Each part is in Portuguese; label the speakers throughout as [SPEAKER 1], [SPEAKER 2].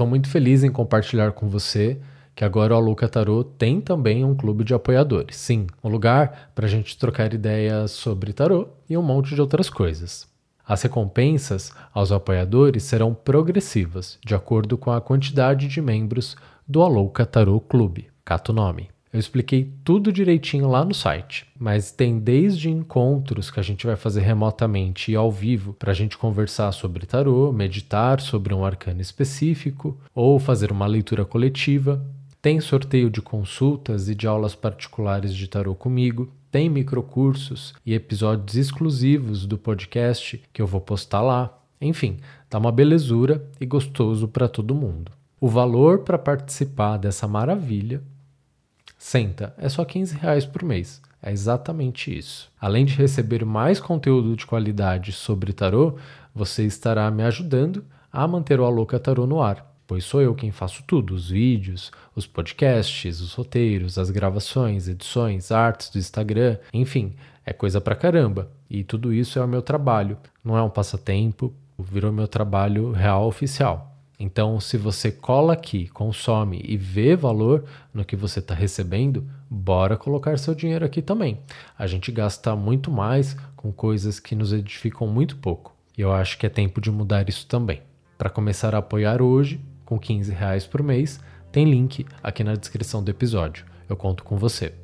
[SPEAKER 1] estou muito feliz em compartilhar com você que agora o Aluca Tarot tem também um clube de apoiadores. Sim, um lugar para a gente trocar ideias sobre tarot e um monte de outras coisas. As recompensas aos apoiadores serão progressivas, de acordo com a quantidade de membros do Alouca Tarot Clube, cato nome. Eu expliquei tudo direitinho lá no site, mas tem desde encontros que a gente vai fazer remotamente e ao vivo para a gente conversar sobre tarô, meditar sobre um arcano específico ou fazer uma leitura coletiva. Tem sorteio de consultas e de aulas particulares de tarô comigo. Tem microcursos e episódios exclusivos do podcast que eu vou postar lá. Enfim, tá uma belezura e gostoso para todo mundo. O valor para participar dessa maravilha Senta, é só 15 reais por mês. É exatamente isso. Além de receber mais conteúdo de qualidade sobre tarô, você estará me ajudando a manter o Aloca Tarô no ar, pois sou eu quem faço tudo: os vídeos, os podcasts, os roteiros, as gravações, edições, artes do Instagram, enfim, é coisa pra caramba. E tudo isso é o meu trabalho, não é um passatempo, virou meu trabalho real oficial. Então, se você cola aqui, consome e vê valor no que você está recebendo, bora colocar seu dinheiro aqui também. A gente gasta muito mais com coisas que nos edificam muito pouco. E eu acho que é tempo de mudar isso também. Para começar a apoiar hoje, com 15 reais por mês, tem link aqui na descrição do episódio. Eu conto com você.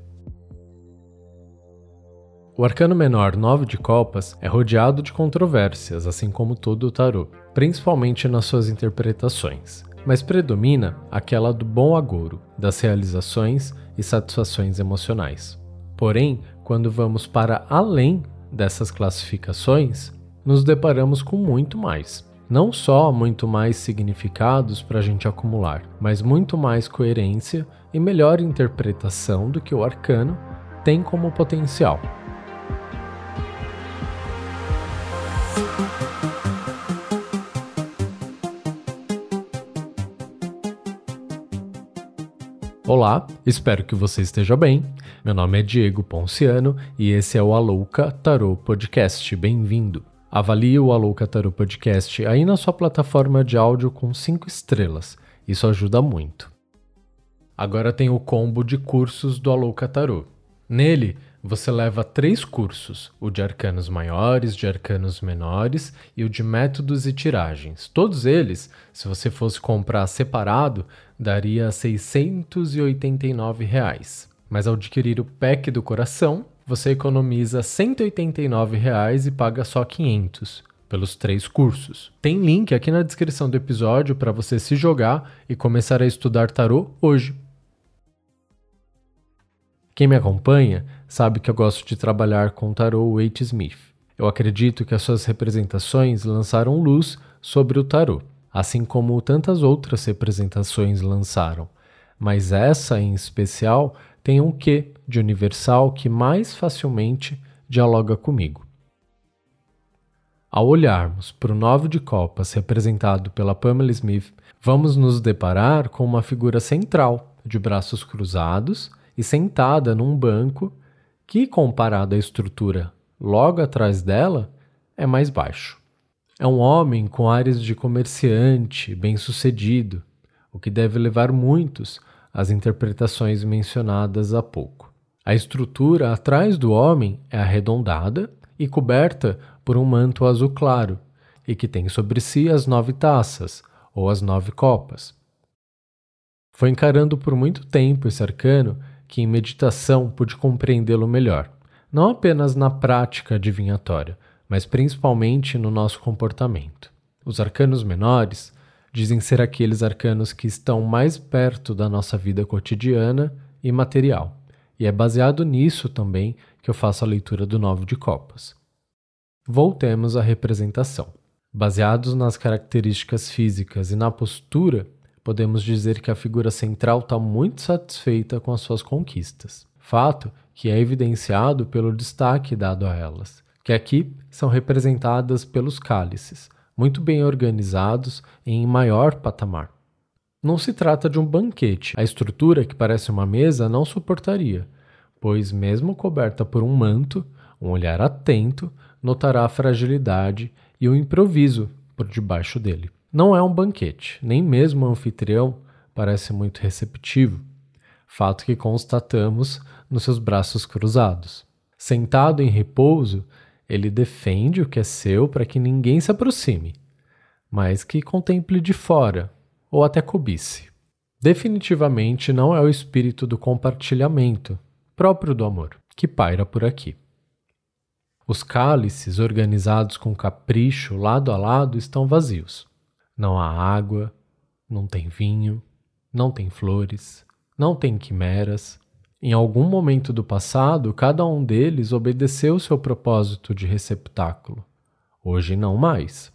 [SPEAKER 1] O arcano menor 9 de copas é rodeado de controvérsias, assim como todo o tarô, principalmente nas suas interpretações, mas predomina aquela do bom agouro, das realizações e satisfações emocionais. Porém, quando vamos para além dessas classificações, nos deparamos com muito mais. Não só muito mais significados para a gente acumular, mas muito mais coerência e melhor interpretação do que o arcano tem como potencial. Olá, espero que você esteja bem. Meu nome é Diego Ponciano e esse é o Alouca Tarot Podcast. Bem-vindo. Avalie o Alouca Tarot Podcast aí na sua plataforma de áudio com 5 estrelas. Isso ajuda muito. Agora tem o combo de cursos do Alouca Tarot. Nele, você leva três cursos: o de arcanos maiores, de arcanos menores e o de métodos e tiragens. Todos eles, se você fosse comprar separado, daria 689 reais. Mas ao adquirir o pack do coração, você economiza 189 reais e paga só 500 pelos três cursos. Tem link aqui na descrição do episódio para você se jogar e começar a estudar tarô hoje. Quem me acompanha sabe que eu gosto de trabalhar com tarô Waite Smith. Eu acredito que as suas representações lançaram luz sobre o tarô, assim como tantas outras representações lançaram. Mas essa em especial tem um quê de universal que mais facilmente dialoga comigo. Ao olharmos para o Nove de Copas representado pela Pamela Smith, vamos nos deparar com uma figura central, de braços cruzados e sentada num banco que, comparado à estrutura logo atrás dela, é mais baixo. É um homem com ares de comerciante, bem-sucedido, o que deve levar muitos às interpretações mencionadas há pouco. A estrutura atrás do homem é arredondada e coberta por um manto azul claro, e que tem sobre si as nove taças, ou as nove copas. Foi encarando por muito tempo esse arcano que em meditação pude compreendê-lo melhor, não apenas na prática adivinhatória, mas principalmente no nosso comportamento. Os arcanos menores dizem ser aqueles arcanos que estão mais perto da nossa vida cotidiana e material, e é baseado nisso também que eu faço a leitura do Nove de Copas. Voltemos à representação. Baseados nas características físicas e na postura, podemos dizer que a figura central está muito satisfeita com as suas conquistas. Fato que é evidenciado pelo destaque dado a elas, que aqui são representadas pelos cálices, muito bem organizados em maior patamar. Não se trata de um banquete, a estrutura que parece uma mesa não suportaria, pois, mesmo coberta por um manto, um olhar atento notará a fragilidade e o improviso por debaixo dele. Não é um banquete, nem mesmo o anfitrião parece muito receptivo, fato que constatamos nos seus braços cruzados. Sentado em repouso, ele defende o que é seu para que ninguém se aproxime, mas que contemple de fora ou até cobice. Definitivamente não é o espírito do compartilhamento, próprio do amor, que paira por aqui. Os cálices, organizados com capricho lado a lado, estão vazios. Não há água, não tem vinho, não tem flores, não tem quimeras, em algum momento do passado, cada um deles obedeceu seu propósito de receptáculo. Hoje não mais.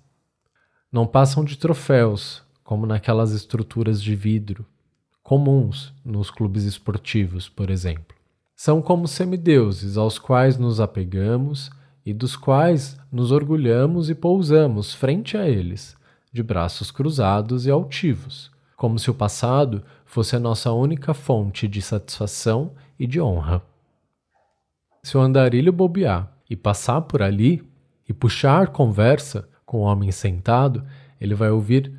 [SPEAKER 1] Não passam de troféus, como naquelas estruturas de vidro, comuns nos clubes esportivos, por exemplo. São como semideuses aos quais nos apegamos e dos quais nos orgulhamos e pousamos frente a eles, de braços cruzados e altivos, como se o passado fosse a nossa única fonte de satisfação e de honra. Se o andarilho bobear e passar por ali e puxar conversa com o homem sentado, ele vai ouvir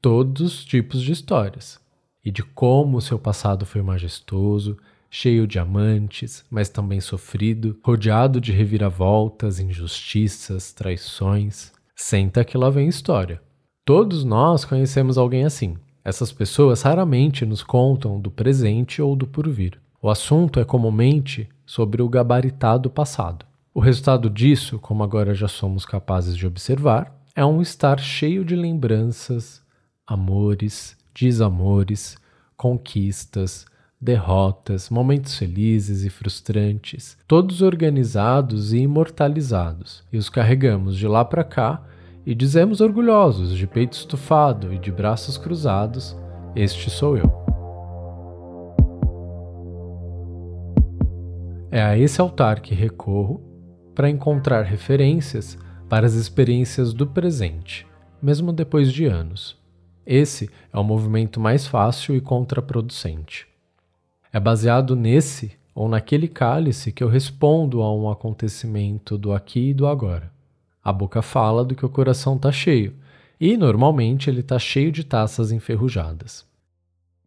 [SPEAKER 1] todos os tipos de histórias e de como o seu passado foi majestoso, cheio de amantes, mas também sofrido, rodeado de reviravoltas, injustiças, traições. Senta que lá vem história. Todos nós conhecemos alguém assim. Essas pessoas raramente nos contam do presente ou do porvir. O assunto é comumente sobre o gabaritado passado. O resultado disso, como agora já somos capazes de observar, é um estar cheio de lembranças, amores, desamores, conquistas, derrotas, momentos felizes e frustrantes, todos organizados e imortalizados, e os carregamos de lá para cá e dizemos orgulhosos, de peito estufado e de braços cruzados: Este sou eu. É a esse altar que recorro para encontrar referências para as experiências do presente, mesmo depois de anos. Esse é o movimento mais fácil e contraproducente. É baseado nesse ou naquele cálice que eu respondo a um acontecimento do aqui e do agora. A boca fala do que o coração está cheio, e normalmente ele está cheio de taças enferrujadas.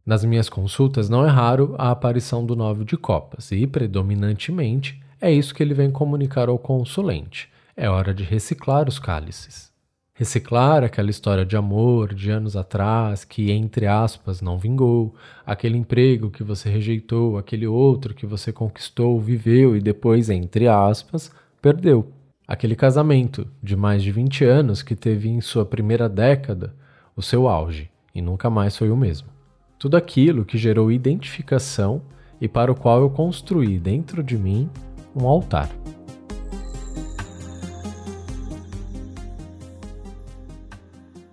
[SPEAKER 1] Nas minhas consultas não é raro a aparição do nove de copas, e predominantemente é isso que ele vem comunicar ao consulente. É hora de reciclar os cálices. Reciclar aquela história de amor de anos atrás que, entre aspas, não vingou, aquele emprego que você rejeitou, aquele outro que você conquistou, viveu e depois, entre aspas, perdeu. Aquele casamento de mais de 20 anos que teve em sua primeira década o seu auge e nunca mais foi o mesmo. Tudo aquilo que gerou identificação e para o qual eu construí dentro de mim um altar.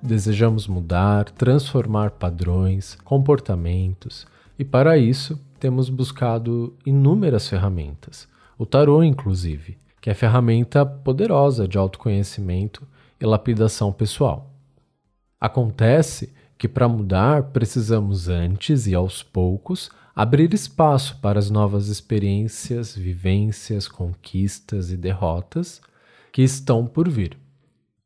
[SPEAKER 1] Desejamos mudar, transformar padrões, comportamentos, e para isso temos buscado inúmeras ferramentas, o tarô inclusive, que é ferramenta poderosa de autoconhecimento e lapidação pessoal. Acontece que para mudar precisamos antes e aos poucos abrir espaço para as novas experiências, vivências, conquistas e derrotas que estão por vir.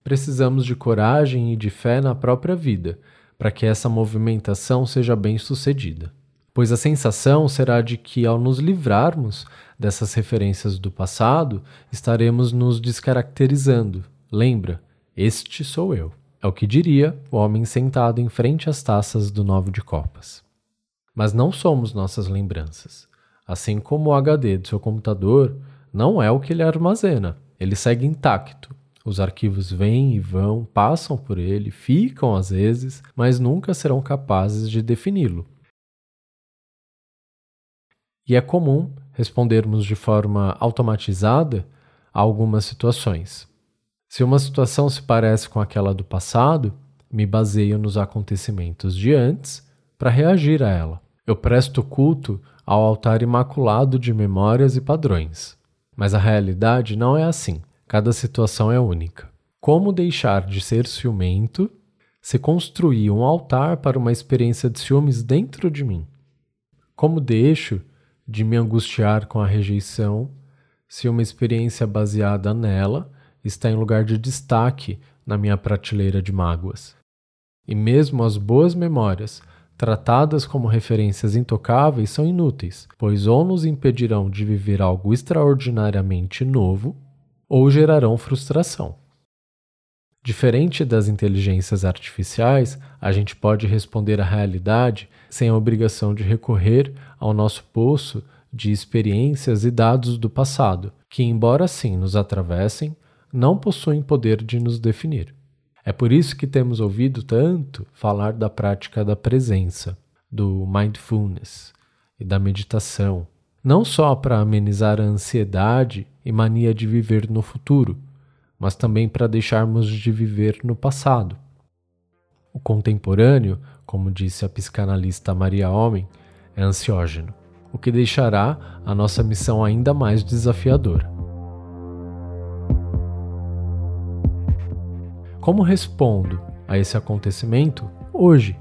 [SPEAKER 1] Precisamos de coragem e de fé na própria vida para que essa movimentação seja bem sucedida pois a sensação será de que, ao nos livrarmos dessas referências do passado, estaremos nos descaracterizando. Lembra, este sou eu. É o que diria o homem sentado em frente às taças do Novo de Copas. Mas não somos nossas lembranças. Assim como o HD do seu computador não é o que ele armazena, ele segue intacto. Os arquivos vêm e vão, passam por ele, ficam às vezes, mas nunca serão capazes de defini-lo e é comum respondermos de forma automatizada a algumas situações. Se uma situação se parece com aquela do passado, me baseio nos acontecimentos de antes para reagir a ela. Eu presto culto ao altar imaculado de memórias e padrões. Mas a realidade não é assim. Cada situação é única. Como deixar de ser ciumento se construir um altar para uma experiência de ciúmes dentro de mim? Como deixo de me angustiar com a rejeição se uma experiência baseada nela está em lugar de destaque na minha prateleira de mágoas. E mesmo as boas memórias, tratadas como referências intocáveis, são inúteis, pois ou nos impedirão de viver algo extraordinariamente novo, ou gerarão frustração. Diferente das inteligências artificiais, a gente pode responder à realidade sem a obrigação de recorrer ao nosso poço de experiências e dados do passado, que, embora sim nos atravessem, não possuem poder de nos definir. É por isso que temos ouvido tanto falar da prática da presença, do mindfulness e da meditação, não só para amenizar a ansiedade e mania de viver no futuro, mas também para deixarmos de viver no passado. O contemporâneo, como disse a psicanalista Maria Homem, é ansiógeno, o que deixará a nossa missão ainda mais desafiadora. Como respondo a esse acontecimento hoje?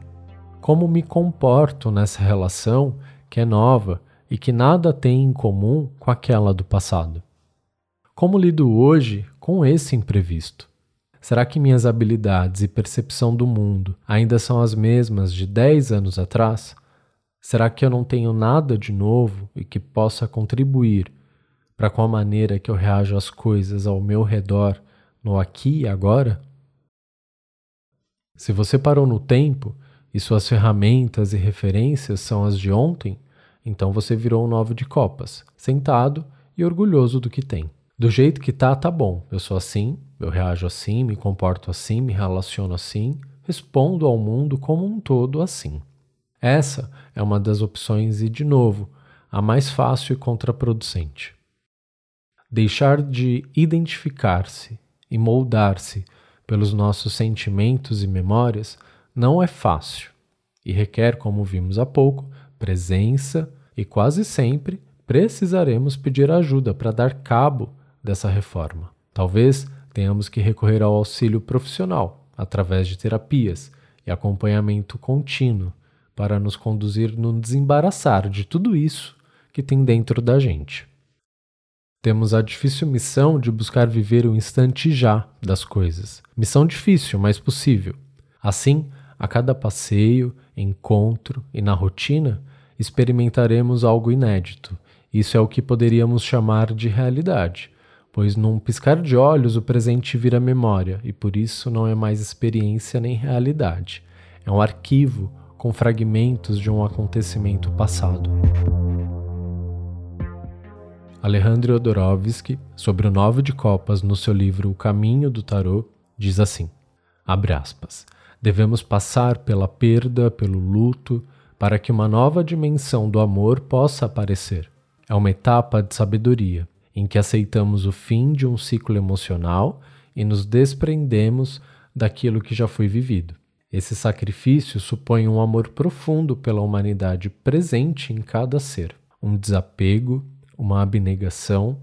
[SPEAKER 1] Como me comporto nessa relação que é nova e que nada tem em comum com aquela do passado? Como lido hoje com esse imprevisto? Será que minhas habilidades e percepção do mundo ainda são as mesmas de 10 anos atrás? Será que eu não tenho nada de novo e que possa contribuir para com a maneira que eu reajo às coisas ao meu redor no aqui e agora? Se você parou no tempo e suas ferramentas e referências são as de ontem, então você virou um novo de copas, sentado e orgulhoso do que tem. Do jeito que tá, tá bom. Eu sou assim, eu reajo assim, me comporto assim, me relaciono assim, respondo ao mundo como um todo assim. Essa é uma das opções e, de novo, a mais fácil e contraproducente. Deixar de identificar-se e moldar-se pelos nossos sentimentos e memórias não é fácil e requer, como vimos há pouco, presença e quase sempre precisaremos pedir ajuda para dar cabo dessa reforma. Talvez tenhamos que recorrer ao auxílio profissional através de terapias e acompanhamento contínuo para nos conduzir no desembaraçar de tudo isso que tem dentro da gente. Temos a difícil missão de buscar viver o instante já das coisas. Missão difícil, mas possível. Assim, a cada passeio, encontro e na rotina, experimentaremos algo inédito. Isso é o que poderíamos chamar de realidade, pois num piscar de olhos o presente vira memória e por isso não é mais experiência nem realidade. É um arquivo com fragmentos de um acontecimento passado. Alejandro Odorovsky, sobre o Nove de Copas no seu livro O Caminho do Tarô, diz assim: aspas. Devemos passar pela perda, pelo luto, para que uma nova dimensão do amor possa aparecer. É uma etapa de sabedoria, em que aceitamos o fim de um ciclo emocional e nos desprendemos daquilo que já foi vivido. Esse sacrifício supõe um amor profundo pela humanidade presente em cada ser, um desapego uma abnegação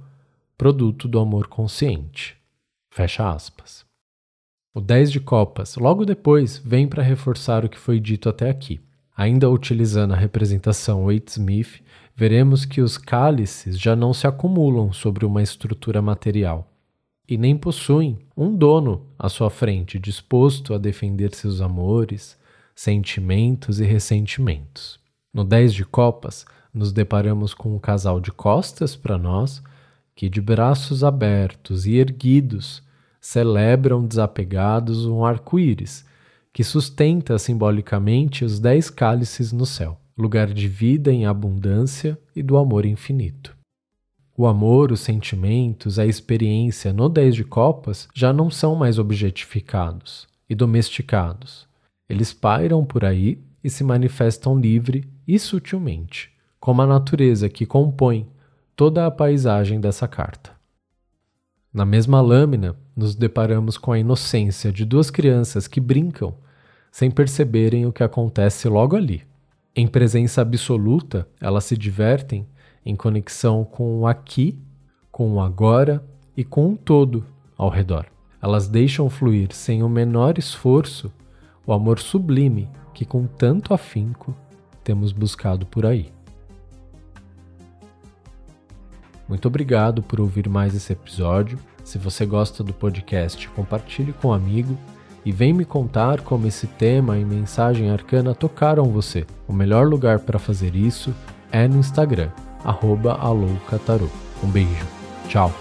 [SPEAKER 1] produto do amor consciente. Fecha aspas. O 10 de copas, logo depois, vem para reforçar o que foi dito até aqui. Ainda utilizando a representação Waite-Smith, veremos que os cálices já não se acumulam sobre uma estrutura material e nem possuem um dono à sua frente disposto a defender seus amores, sentimentos e ressentimentos. No 10 de copas, nos deparamos com um casal de costas para nós que, de braços abertos e erguidos, celebram desapegados um arco-íris que sustenta simbolicamente os dez cálices no céu, lugar de vida em abundância e do amor infinito. O amor, os sentimentos, a experiência no Dez de Copas já não são mais objetificados e domesticados. Eles pairam por aí e se manifestam livre e sutilmente como a natureza que compõe toda a paisagem dessa carta. Na mesma lâmina, nos deparamos com a inocência de duas crianças que brincam sem perceberem o que acontece logo ali. Em presença absoluta, elas se divertem em conexão com o aqui, com o agora e com o todo ao redor. Elas deixam fluir sem o menor esforço o amor sublime que, com tanto afinco, temos buscado por aí. Muito obrigado por ouvir mais esse episódio. Se você gosta do podcast, compartilhe com um amigo e vem me contar como esse tema e mensagem arcana tocaram você. O melhor lugar para fazer isso é no Instagram, arroba Um beijo. Tchau.